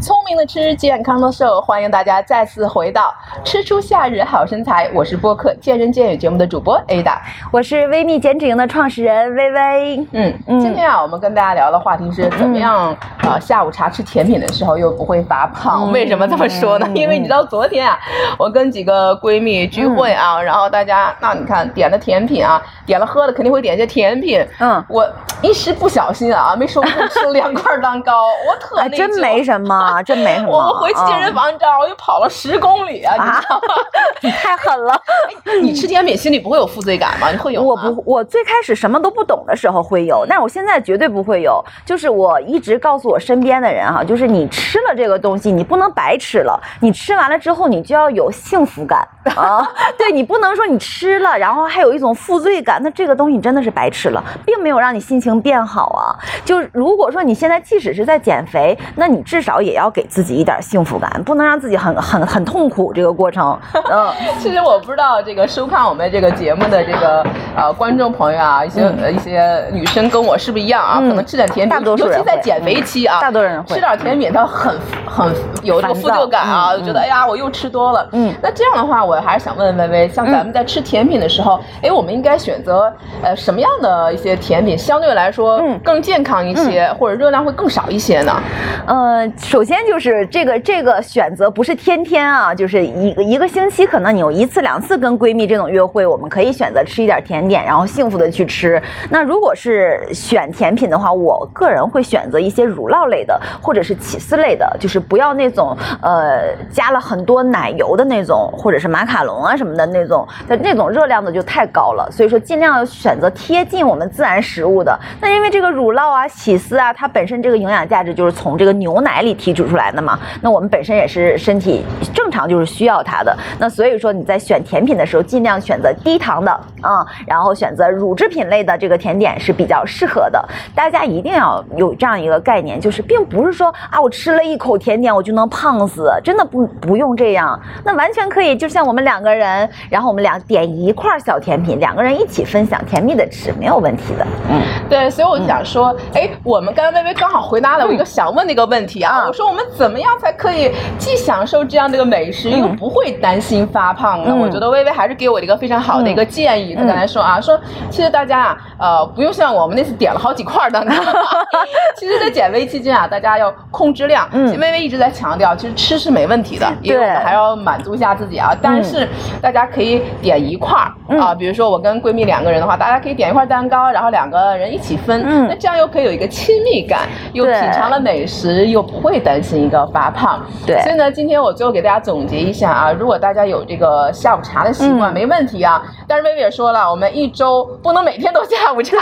聪明的吃，健康的瘦，欢迎大家再次回到吃出夏日好身材。我是播客《见人见语》节目的主播 Ada，我是微蜜减脂营的创始人微微。嗯，今天啊，我们跟大家聊的话题是怎么样呃下午茶吃甜品的时候又不会发胖？为什么这么说呢？因为你知道昨天啊，我跟几个闺蜜聚会啊，然后大家那你看点的甜品啊，点了喝的肯定会点一些甜品。嗯，我一时不小心啊，没收住吃了两块蛋糕，我特内疚。真没什么。啊，真没什么。我们回健身房，你知道，我又跑了十公里啊！你 太狠了。你吃甜品心里不会有负罪感吗？你会有我不，我最开始什么都不懂的时候会有，但是我现在绝对不会有。就是我一直告诉我身边的人哈，就是你吃了这个东西，你不能白吃了。你吃完了之后，你就要有幸福感啊！对你不能说你吃了，然后还有一种负罪感，那这个东西你真的是白吃了，并没有让你心情变好啊。就如果说你现在即使是在减肥，那你至少也。要给自己一点幸福感，不能让自己很很很痛苦。这个过程，嗯，其实我不知道这个收看我们这个节目的这个呃观众朋友啊，一些呃一些女生跟我是不是一样啊？可能吃点甜品，尤其在减肥期啊，大多人会吃点甜品，它很很有这个负疚感啊，觉得哎呀我又吃多了。嗯，那这样的话，我还是想问问微微，像咱们在吃甜品的时候，哎，我们应该选择呃什么样的一些甜品，相对来说更健康一些，或者热量会更少一些呢？呃，首先。就是这个这个选择不是天天啊，就是一个一个星期，可能你有一次两次跟闺蜜这种约会，我们可以选择吃一点甜点，然后幸福的去吃。那如果是选甜品的话，我个人会选择一些乳酪类的，或者是起司类的，就是不要那种呃加了很多奶油的那种，或者是马卡龙啊什么的那种，那那种热量的就太高了。所以说尽量选择贴近我们自然食物的。那因为这个乳酪啊、起司啊，它本身这个营养价值就是从这个牛奶里提。取出来的嘛，那我们本身也是身体正常就是需要它的，那所以说你在选甜品的时候，尽量选择低糖的啊，然后选择乳制品类的这个甜点是比较适合的。大家一定要有这样一个概念，就是并不是说啊，我吃了一口甜点我就能胖死，真的不不用这样，那完全可以就像我们两个人，然后我们俩点一块小甜品，两个人一起分享甜蜜的吃，没有问题的。嗯，对，所以我就想说，哎，我们刚刚微微刚好回答了我一个想问的一个问题啊，我说。我们怎么样才可以既享受这样的一个美食，又不会担心发胖呢？我觉得微微还是给我一个非常好的一个建议。他刚才说啊，说其实大家啊，呃，不用像我们那次点了好几块蛋糕。其实，在减肥期间啊，大家要控制量。嗯，微微一直在强调，其实吃是没问题的，因为我们还要满足一下自己啊。但是大家可以点一块啊，比如说我跟闺蜜两个人的话，大家可以点一块蛋糕，然后两个人一起分。嗯，那这样又可以有一个亲密感，又品尝了美食，又不会担。心一个发胖，对，所以呢，今天我最后给大家总结一下啊，如果大家有这个下午茶的习惯，没问题啊。但是薇薇也说了，我们一周不能每天都下午茶，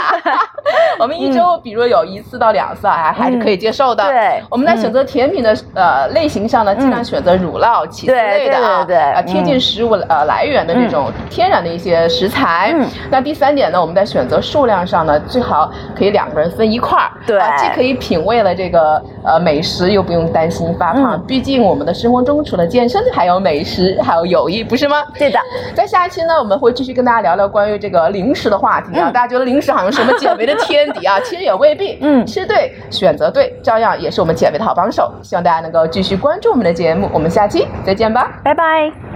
我们一周比如有一次到两次啊还是可以接受的。对，我们在选择甜品的呃类型上呢，尽量选择乳酪、起司类的啊，对啊，贴近食物呃来源的这种天然的一些食材。那第三点呢，我们在选择数量上呢，最好可以两个人分一块儿，对，既可以品味了这个呃美食，又不用。担心发胖，毕竟我们的生活中除了健身，还有美食，还有友谊，不是吗？对的。在下一期呢，我们会继续跟大家聊聊关于这个零食的话题啊。大家觉得零食好像什么减肥的天敌啊？其实也未必。嗯，吃对，选择对，照样也是我们减肥的好帮手。希望大家能够继续关注我们的节目，我们下期再见吧，拜拜。